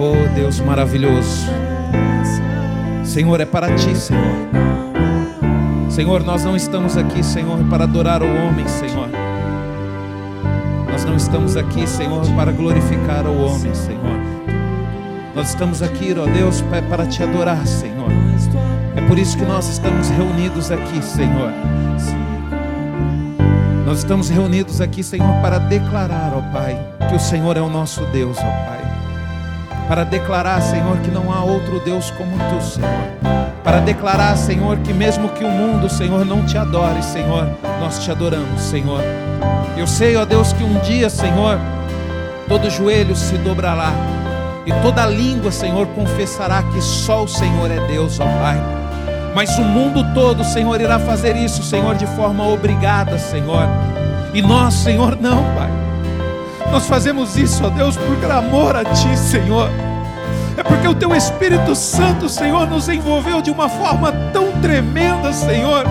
Oh Deus maravilhoso. Senhor, é para ti, Senhor. Senhor, nós não estamos aqui, Senhor, para adorar o homem, Senhor. Nós não estamos aqui, Senhor, para glorificar o homem, Senhor. Nós estamos aqui, ó Deus, para te adorar, Senhor. É por isso que nós estamos reunidos aqui, Senhor. Nós estamos reunidos aqui, Senhor, para declarar, ó Pai, que o Senhor é o nosso Deus, ó Pai. Para declarar, Senhor, que não há outro Deus como tu, Senhor. Para declarar, Senhor, que mesmo que o mundo, Senhor, não te adore, Senhor, nós te adoramos, Senhor. Eu sei, ó Deus, que um dia, Senhor, todo joelho se dobrará e toda língua, Senhor, confessará que só o Senhor é Deus, ó Pai. Mas o mundo todo, Senhor, irá fazer isso, Senhor, de forma obrigada, Senhor. E nós, Senhor, não, Pai. Nós fazemos isso, ó Deus, por amor a Ti, Senhor. É porque o Teu Espírito Santo, Senhor, nos envolveu de uma forma tão tremenda, Senhor,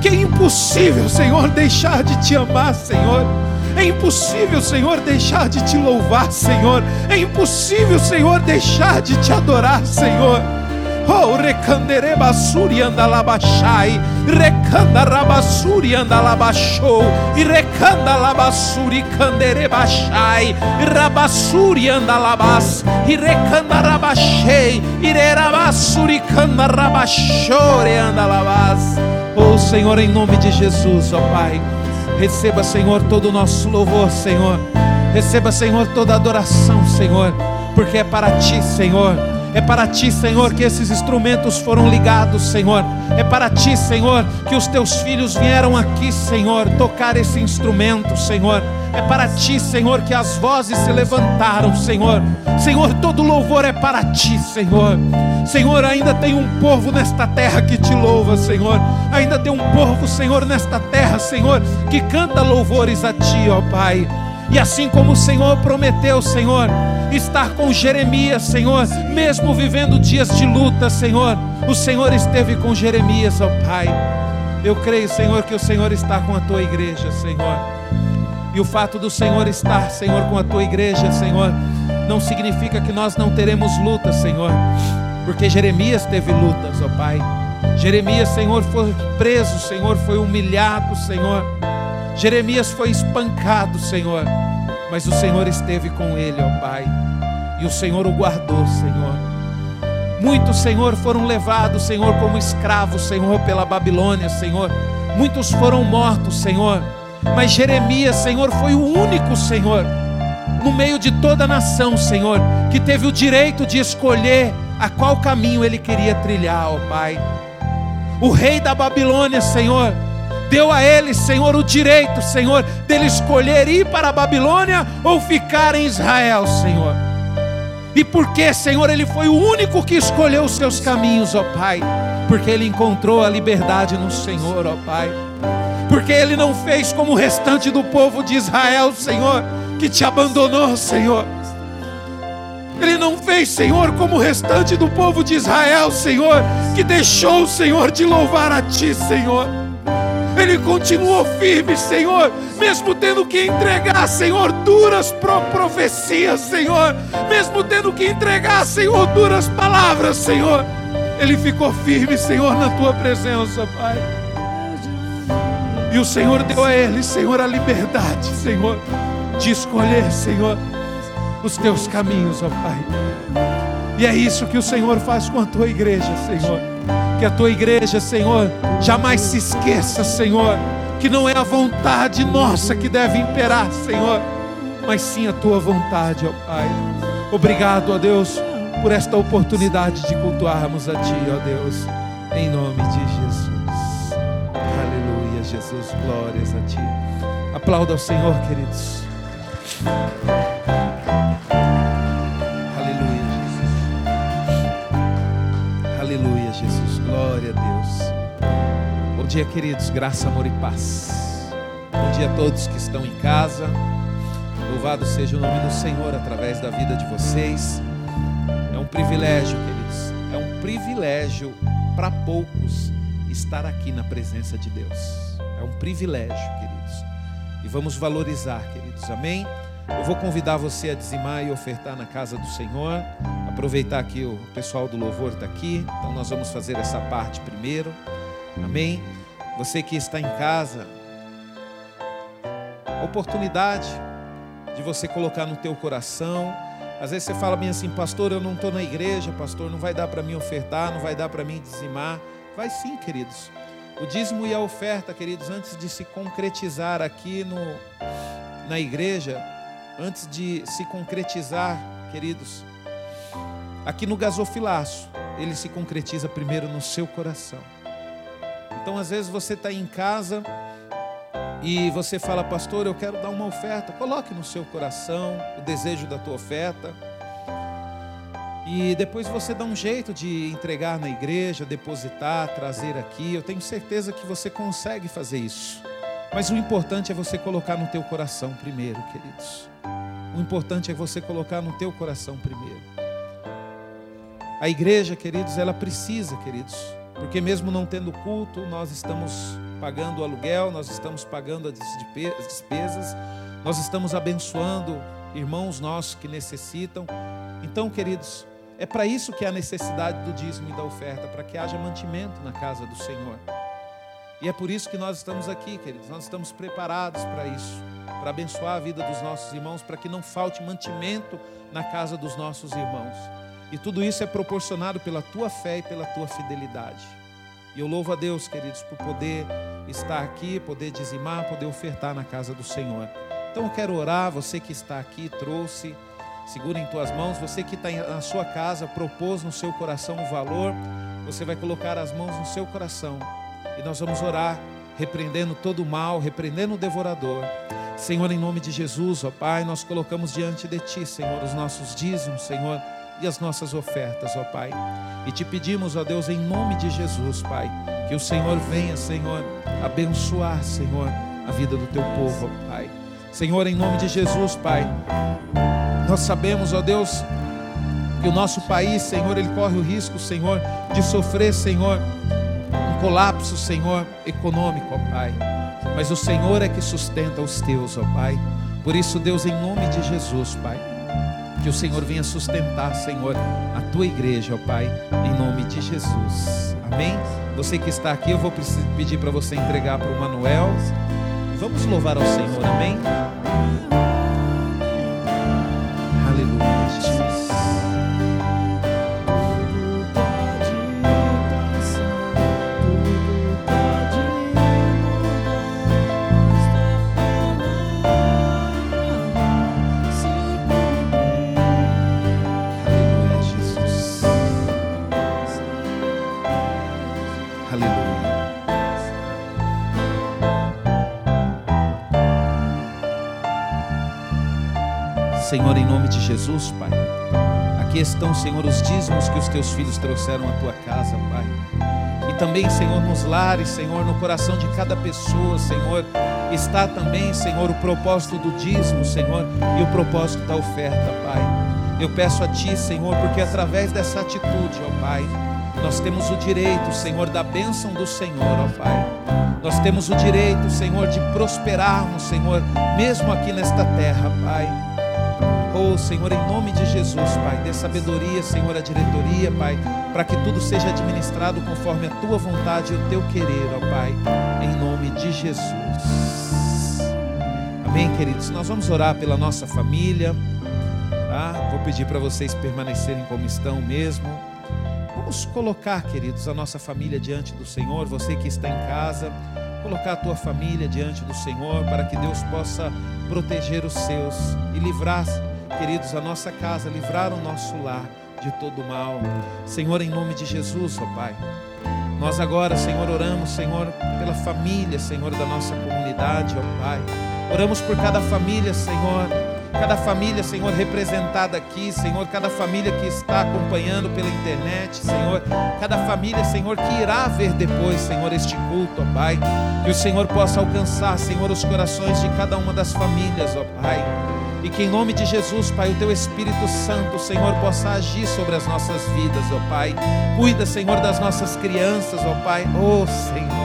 que é impossível, Senhor, deixar de Te amar, Senhor. É impossível, Senhor, deixar de Te louvar, Senhor. É impossível, Senhor, deixar de Te adorar, Senhor. Oh, recandere basuri anda labashai, recanda rabasuri anda labashou, e recanda labasuri candere bashai, rabasuri anda labas, e recanda rabashei, irerabasuri canda rabashore anda labas. Oh Senhor, em nome de Jesus, ó oh, Pai, receba, Senhor, todo o nosso louvor, Senhor. Receba, Senhor, toda adoração, Senhor, porque é para ti, Senhor é para ti, Senhor, que esses instrumentos foram ligados, Senhor. É para ti, Senhor, que os teus filhos vieram aqui, Senhor, tocar esse instrumento, Senhor. É para ti, Senhor, que as vozes se levantaram, Senhor. Senhor, todo louvor é para ti, Senhor. Senhor, ainda tem um povo nesta terra que te louva, Senhor. Ainda tem um povo, Senhor, nesta terra, Senhor, que canta louvores a ti, ó Pai. E assim como o Senhor prometeu, Senhor, estar com Jeremias, Senhor, mesmo vivendo dias de luta, Senhor, o Senhor esteve com Jeremias, ó Pai. Eu creio, Senhor, que o Senhor está com a tua igreja, Senhor. E o fato do Senhor estar, Senhor, com a tua igreja, Senhor, não significa que nós não teremos lutas, Senhor, porque Jeremias teve lutas, ó Pai. Jeremias, Senhor, foi preso, Senhor, foi humilhado, Senhor. Jeremias foi espancado, Senhor, mas o Senhor esteve com ele, ó Pai, e o Senhor o guardou, Senhor. Muitos, Senhor, foram levados, Senhor, como escravos, Senhor, pela Babilônia, Senhor. Muitos foram mortos, Senhor. Mas Jeremias, Senhor, foi o único, Senhor, no meio de toda a nação, Senhor, que teve o direito de escolher a qual caminho ele queria trilhar, ó Pai. O rei da Babilônia, Senhor, deu a ele, Senhor, o direito, Senhor, dele escolher ir para a Babilônia ou ficar em Israel, Senhor. E porque, Senhor, ele foi o único que escolheu os seus caminhos, ó Pai, porque ele encontrou a liberdade no Senhor, ó Pai. Porque ele não fez como o restante do povo de Israel, Senhor, que te abandonou, Senhor. Ele não fez, Senhor, como o restante do povo de Israel, Senhor, que deixou, Senhor, de louvar a Ti, Senhor. Ele continuou firme, Senhor, mesmo tendo que entregar, Senhor, duras profecias, Senhor, mesmo tendo que entregar, Senhor, duras palavras, Senhor. Ele ficou firme, Senhor, na tua presença, Pai. E o Senhor deu a ele, Senhor, a liberdade, Senhor, de escolher, Senhor, os teus caminhos, ó Pai. E é isso que o Senhor faz com a tua igreja, Senhor que a tua igreja, Senhor, jamais se esqueça, Senhor, que não é a vontade nossa que deve imperar, Senhor, mas sim a tua vontade, ó Pai. Obrigado, ó Deus, por esta oportunidade de cultuarmos a Ti, ó Deus, em nome de Jesus. Aleluia, Jesus, glórias a Ti. Aplauda ao Senhor, queridos. Dia, queridos. Graça, amor e paz. Bom dia a todos que estão em casa. Louvado seja o nome do Senhor através da vida de vocês. É um privilégio, queridos. É um privilégio para poucos estar aqui na presença de Deus. É um privilégio, queridos. E vamos valorizar, queridos. Amém? Eu vou convidar você a dizimar e ofertar na casa do Senhor. Aproveitar que o pessoal do louvor está aqui, então nós vamos fazer essa parte primeiro. Amém? Você que está em casa, oportunidade de você colocar no teu coração. Às vezes você fala bem assim, pastor, eu não estou na igreja, pastor, não vai dar para mim ofertar, não vai dar para mim dizimar. Vai sim, queridos. O dízimo e a oferta, queridos, antes de se concretizar aqui no, na igreja, antes de se concretizar, queridos, aqui no gasofilaço, ele se concretiza primeiro no seu coração. Então, às vezes você está em casa e você fala, pastor, eu quero dar uma oferta. Coloque no seu coração o desejo da tua oferta. E depois você dá um jeito de entregar na igreja, depositar, trazer aqui. Eu tenho certeza que você consegue fazer isso. Mas o importante é você colocar no teu coração primeiro, queridos. O importante é você colocar no teu coração primeiro. A igreja, queridos, ela precisa, queridos, porque mesmo não tendo culto, nós estamos pagando o aluguel, nós estamos pagando as despesas, nós estamos abençoando irmãos nossos que necessitam. Então, queridos, é para isso que há necessidade do dízimo e da oferta, para que haja mantimento na casa do Senhor. E é por isso que nós estamos aqui, queridos. Nós estamos preparados para isso, para abençoar a vida dos nossos irmãos, para que não falte mantimento na casa dos nossos irmãos. E tudo isso é proporcionado pela tua fé e pela tua fidelidade. E eu louvo a Deus, queridos, por poder estar aqui, poder dizimar, poder ofertar na casa do Senhor. Então eu quero orar, você que está aqui, trouxe, segura em tuas mãos, você que está na sua casa, propôs no seu coração o valor, você vai colocar as mãos no seu coração nós vamos orar, repreendendo todo o mal, repreendendo o devorador. Senhor, em nome de Jesus, ó Pai, nós colocamos diante de Ti, Senhor, os nossos dízimos, Senhor e as nossas ofertas, ó Pai. E te pedimos, ó Deus, em nome de Jesus, Pai, que o Senhor venha, Senhor, abençoar, Senhor, a vida do teu povo, ó Pai. Senhor, em nome de Jesus, Pai, nós sabemos, ó Deus, que o nosso país, Senhor, ele corre o risco, Senhor, de sofrer, Senhor, colapso, Senhor, econômico, ó Pai. Mas o Senhor é que sustenta os teus, ó Pai. Por isso, Deus, em nome de Jesus, Pai, que o Senhor venha sustentar, Senhor, a tua igreja, ó Pai, em nome de Jesus. Amém? Você que está aqui, eu vou pedir para você entregar para o Manuel. Vamos louvar ao Senhor, amém? Senhor, em nome de Jesus, Pai. Aqui estão, Senhor, os dízimos que os teus filhos trouxeram à tua casa, Pai. E também, Senhor, nos lares, Senhor, no coração de cada pessoa, Senhor, está também, Senhor, o propósito do dízimo, Senhor, e o propósito da oferta, Pai. Eu peço a Ti, Senhor, porque através dessa atitude, ó Pai, nós temos o direito, Senhor, da bênção do Senhor, ó Pai. Nós temos o direito, Senhor, de prosperarmos, Senhor, mesmo aqui nesta terra, Pai. Oh, Senhor, em nome de Jesus, Pai, dê sabedoria, Senhor, a diretoria, Pai, para que tudo seja administrado conforme a tua vontade e o teu querer, ó Pai, em nome de Jesus. Amém, queridos? Nós vamos orar pela nossa família, tá? Vou pedir para vocês permanecerem como estão mesmo. Vamos colocar, queridos, a nossa família diante do Senhor, você que está em casa, colocar a tua família diante do Senhor, para que Deus possa proteger os seus e livrar queridos, a nossa casa, livrar o nosso lar de todo mal. Senhor, em nome de Jesus, ó Pai. Nós agora, Senhor, oramos, Senhor, pela família, Senhor, da nossa comunidade, ó Pai. Oramos por cada família, Senhor, cada família, Senhor, representada aqui, Senhor, cada família que está acompanhando pela internet, Senhor, cada família, Senhor, que irá ver depois, Senhor, este culto, ó Pai. Que o Senhor possa alcançar, Senhor, os corações de cada uma das famílias, ó Pai. E que em nome de Jesus, Pai, o teu Espírito Santo, Senhor, possa agir sobre as nossas vidas, ó Pai. Cuida, Senhor, das nossas crianças, ó Pai. Oh, Senhor.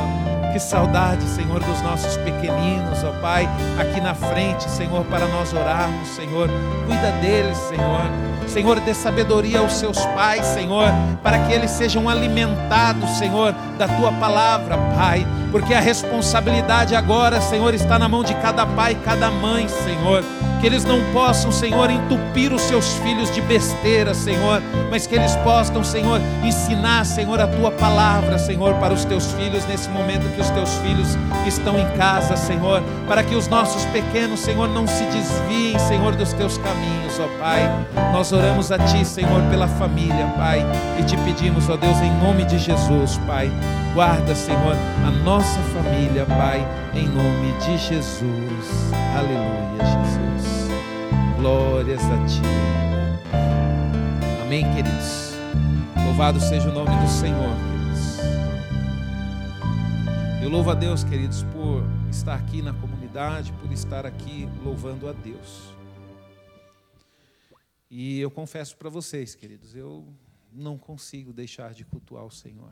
Que saudade, Senhor, dos nossos pequeninos, ó Pai, aqui na frente, Senhor, para nós orarmos, Senhor. Cuida deles, Senhor. Senhor, dê sabedoria aos seus pais, Senhor, para que eles sejam alimentados, Senhor, da tua palavra, Pai. Porque a responsabilidade agora, Senhor, está na mão de cada pai e cada mãe, Senhor que eles não possam, Senhor, entupir os seus filhos de besteira, Senhor, mas que eles possam, Senhor, ensinar, Senhor, a tua palavra, Senhor, para os teus filhos nesse momento que os teus filhos estão em casa, Senhor, para que os nossos pequenos, Senhor, não se desviem, Senhor, dos teus caminhos, ó Pai. Nós oramos a ti, Senhor, pela família, Pai, e te pedimos, ó Deus, em nome de Jesus, Pai. Guarda, Senhor, a nossa família, Pai, em nome de Jesus. Aleluia, Jesus. Glórias a Ti. Amém, queridos. Louvado seja o nome do Senhor, queridos. Eu louvo a Deus, queridos, por estar aqui na comunidade, por estar aqui louvando a Deus. E eu confesso para vocês, queridos, eu não consigo deixar de cultuar o Senhor.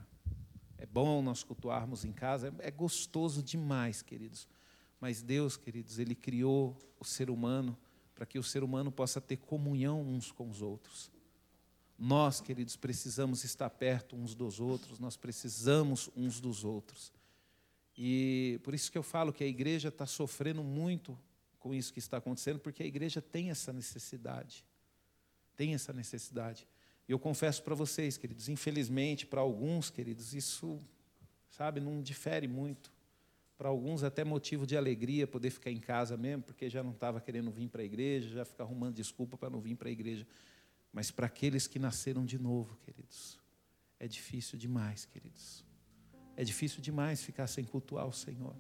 É bom nós cultuarmos em casa, é gostoso demais, queridos. Mas Deus, queridos, Ele criou o ser humano para que o ser humano possa ter comunhão uns com os outros. Nós, queridos, precisamos estar perto uns dos outros, nós precisamos uns dos outros. E por isso que eu falo que a igreja está sofrendo muito com isso que está acontecendo, porque a igreja tem essa necessidade. Tem essa necessidade. E eu confesso para vocês, queridos, infelizmente, para alguns, queridos, isso, sabe, não difere muito. Para alguns, até motivo de alegria poder ficar em casa mesmo, porque já não estava querendo vir para a igreja, já fica arrumando desculpa para não vir para a igreja. Mas para aqueles que nasceram de novo, queridos, é difícil demais, queridos. É difícil demais ficar sem cultuar o Senhor.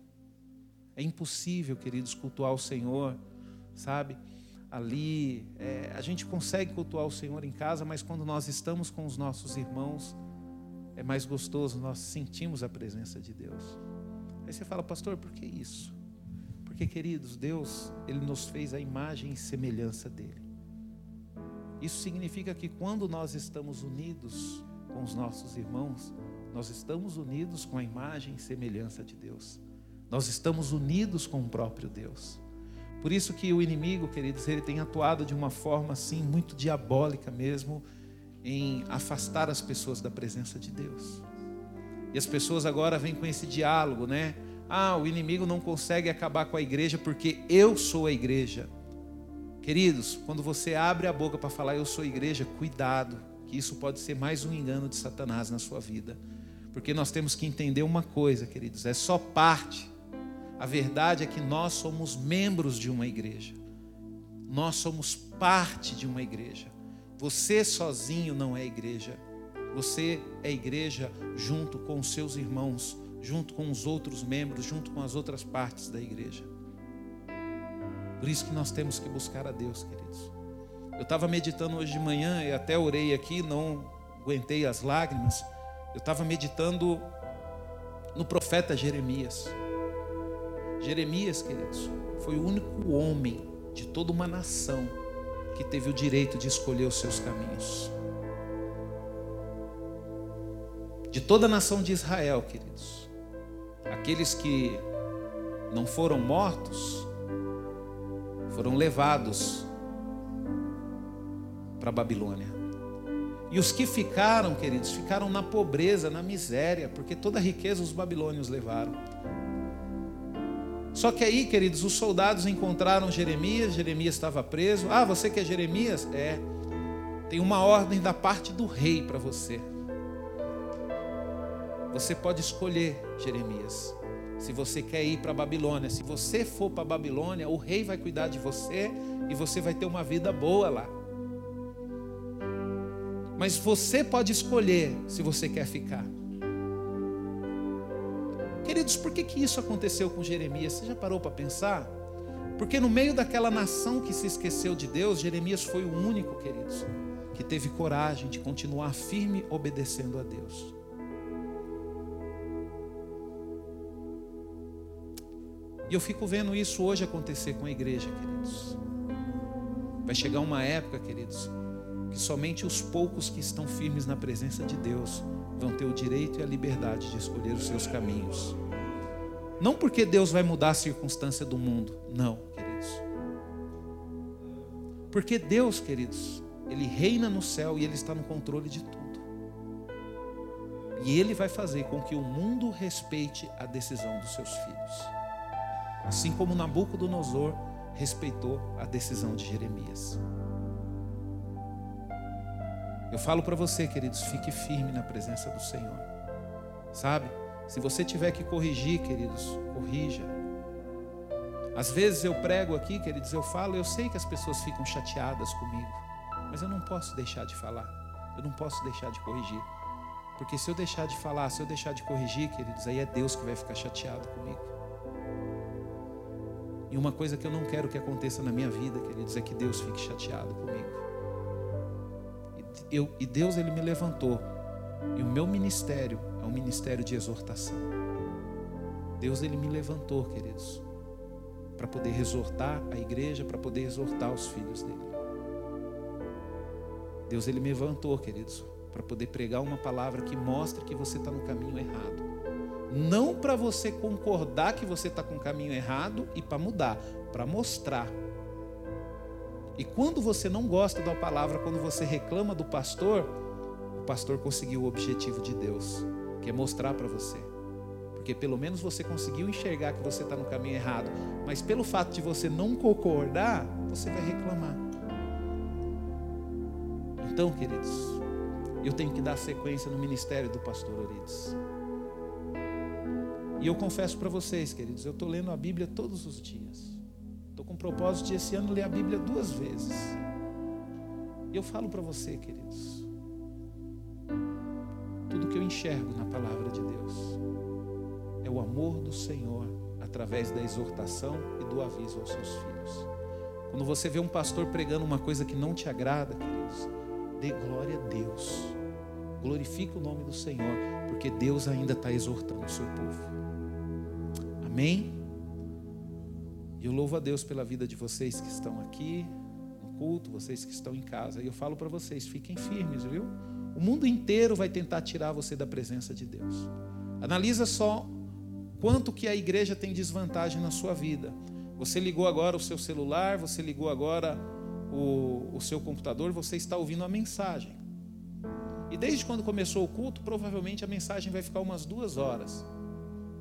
É impossível, queridos, cultuar o Senhor, sabe? Ali. É, a gente consegue cultuar o Senhor em casa, mas quando nós estamos com os nossos irmãos, é mais gostoso, nós sentimos a presença de Deus. Aí você fala, pastor, por que isso? Porque, queridos, Deus, Ele nos fez a imagem e semelhança dEle. Isso significa que quando nós estamos unidos com os nossos irmãos, nós estamos unidos com a imagem e semelhança de Deus. Nós estamos unidos com o próprio Deus. Por isso que o inimigo, queridos, ele tem atuado de uma forma assim muito diabólica mesmo em afastar as pessoas da presença de Deus. E as pessoas agora vêm com esse diálogo, né? Ah, o inimigo não consegue acabar com a igreja porque eu sou a igreja. Queridos, quando você abre a boca para falar eu sou a igreja, cuidado, que isso pode ser mais um engano de Satanás na sua vida. Porque nós temos que entender uma coisa, queridos, é só parte a verdade é que nós somos membros de uma igreja. Nós somos parte de uma igreja. Você sozinho não é igreja. Você é igreja junto com os seus irmãos, junto com os outros membros, junto com as outras partes da igreja. Por isso que nós temos que buscar a Deus, queridos. Eu estava meditando hoje de manhã e até orei aqui, não aguentei as lágrimas. Eu estava meditando no profeta Jeremias. Jeremias, queridos, foi o único homem de toda uma nação que teve o direito de escolher os seus caminhos. De toda a nação de Israel, queridos, aqueles que não foram mortos foram levados para a Babilônia. E os que ficaram, queridos, ficaram na pobreza, na miséria, porque toda a riqueza os babilônios levaram. Só que aí, queridos, os soldados encontraram Jeremias, Jeremias estava preso. Ah, você que é Jeremias? É. Tem uma ordem da parte do rei para você. Você pode escolher, Jeremias, se você quer ir para a Babilônia. Se você for para a Babilônia, o rei vai cuidar de você e você vai ter uma vida boa lá. Mas você pode escolher se você quer ficar. Queridos, por que, que isso aconteceu com Jeremias? Você já parou para pensar? Porque no meio daquela nação que se esqueceu de Deus, Jeremias foi o único, queridos, que teve coragem de continuar firme obedecendo a Deus. E eu fico vendo isso hoje acontecer com a igreja, queridos. Vai chegar uma época, queridos, que somente os poucos que estão firmes na presença de Deus vão ter o direito e a liberdade de escolher os seus caminhos. Não porque Deus vai mudar a circunstância do mundo, não, queridos. Porque Deus, queridos, Ele reina no céu e Ele está no controle de tudo. E Ele vai fazer com que o mundo respeite a decisão dos seus filhos. Assim como Nabucodonosor respeitou a decisão de Jeremias. Eu falo para você, queridos, fique firme na presença do Senhor. Sabe? Se você tiver que corrigir, queridos, corrija. Às vezes eu prego aqui, queridos, eu falo, eu sei que as pessoas ficam chateadas comigo, mas eu não posso deixar de falar. Eu não posso deixar de corrigir. Porque se eu deixar de falar, se eu deixar de corrigir, queridos, aí é Deus que vai ficar chateado comigo. E uma coisa que eu não quero que aconteça na minha vida, queridos, é que Deus fique chateado comigo. Eu, e Deus, Ele me levantou. E o meu ministério é um ministério de exortação. Deus, Ele me levantou, queridos, para poder exortar a igreja, para poder exortar os filhos dele. Deus, Ele me levantou, queridos, para poder pregar uma palavra que mostre que você está no caminho errado. Não para você concordar que você está com o caminho errado e para mudar, para mostrar. E quando você não gosta da palavra, quando você reclama do pastor, pastor conseguiu o objetivo de Deus, que é mostrar para você. Porque pelo menos você conseguiu enxergar que você está no caminho errado. Mas pelo fato de você não concordar, você vai reclamar. Então, queridos, eu tenho que dar sequência no ministério do pastor Orides. E eu confesso para vocês, queridos, eu estou lendo a Bíblia todos os dias. Estou com o propósito de esse ano ler a Bíblia duas vezes. E eu falo para você, queridos, enxergo na palavra de Deus é o amor do Senhor através da exortação e do aviso aos seus filhos. Quando você vê um pastor pregando uma coisa que não te agrada, queridos, dê glória a Deus. Glorifique o nome do Senhor, porque Deus ainda está exortando o seu povo. Amém? E eu louvo a Deus pela vida de vocês que estão aqui no culto, vocês que estão em casa. E eu falo para vocês, fiquem firmes, viu? O mundo inteiro vai tentar tirar você da presença de Deus. Analisa só quanto que a igreja tem desvantagem na sua vida. Você ligou agora o seu celular, você ligou agora o, o seu computador, você está ouvindo a mensagem. E desde quando começou o culto, provavelmente a mensagem vai ficar umas duas horas.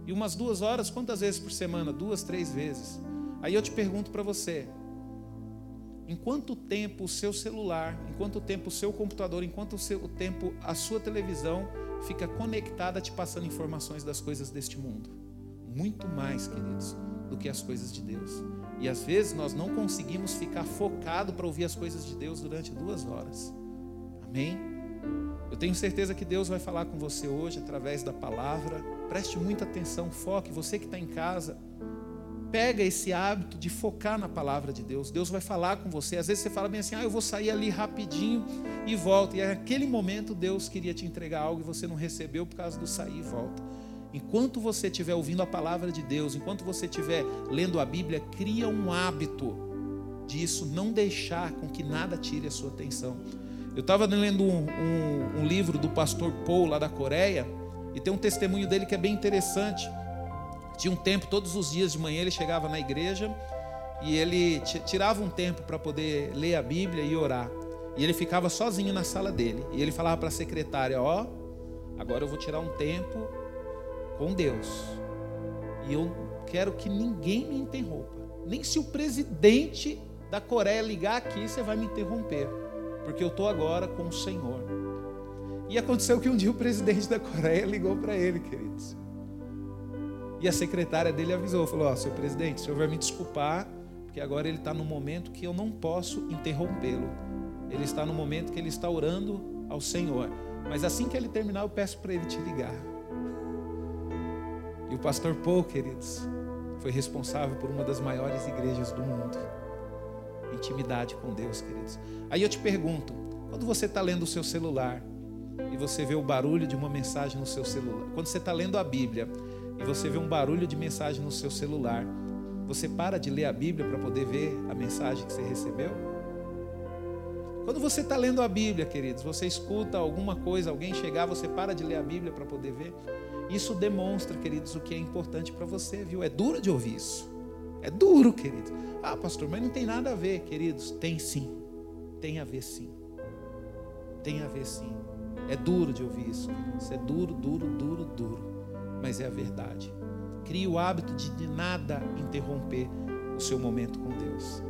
E umas duas horas, quantas vezes por semana? Duas, três vezes. Aí eu te pergunto para você: em quanto tempo o seu celular, em quanto tempo o seu computador, em quanto o tempo a sua televisão fica conectada te passando informações das coisas deste mundo? Muito mais, queridos, do que as coisas de Deus. E às vezes nós não conseguimos ficar focado para ouvir as coisas de Deus durante duas horas. Amém? Eu tenho certeza que Deus vai falar com você hoje através da palavra Preste muita atenção, foque. Você que está em casa, pega esse hábito de focar na palavra de Deus. Deus vai falar com você. Às vezes você fala bem assim: ah, eu vou sair ali rapidinho e volto. E naquele momento Deus queria te entregar algo e você não recebeu por causa do sair e volta. Enquanto você estiver ouvindo a palavra de Deus, enquanto você estiver lendo a Bíblia, cria um hábito disso, não deixar com que nada tire a sua atenção. Eu estava lendo um, um, um livro do pastor Paul lá da Coreia. E tem um testemunho dele que é bem interessante. Tinha um tempo, todos os dias de manhã ele chegava na igreja e ele tirava um tempo para poder ler a Bíblia e orar. E ele ficava sozinho na sala dele. E ele falava para a secretária: Ó, oh, agora eu vou tirar um tempo com Deus. E eu quero que ninguém me interrompa. Nem se o presidente da Coreia ligar aqui, você vai me interromper. Porque eu estou agora com o Senhor. E aconteceu que um dia o presidente da Coreia ligou para ele, queridos. E a secretária dele avisou, falou: Ó, oh, seu presidente, o senhor vai me desculpar, porque agora ele está no momento que eu não posso interrompê-lo. Ele está no momento que ele está orando ao Senhor. Mas assim que ele terminar, eu peço para ele te ligar. E o pastor Paul, queridos, foi responsável por uma das maiores igrejas do mundo. Intimidade com Deus, queridos. Aí eu te pergunto: quando você está lendo o seu celular, e você vê o barulho de uma mensagem no seu celular. Quando você está lendo a Bíblia e você vê um barulho de mensagem no seu celular, você para de ler a Bíblia para poder ver a mensagem que você recebeu? Quando você está lendo a Bíblia, queridos, você escuta alguma coisa, alguém chegar, você para de ler a Bíblia para poder ver. Isso demonstra, queridos, o que é importante para você, viu? É duro de ouvir isso. É duro, queridos. Ah, pastor, mas não tem nada a ver, queridos. Tem sim. Tem a ver sim. Tem a ver sim. É duro de ouvir isso. Isso é duro, duro, duro, duro. Mas é a verdade. Crie o hábito de de nada interromper o seu momento com Deus.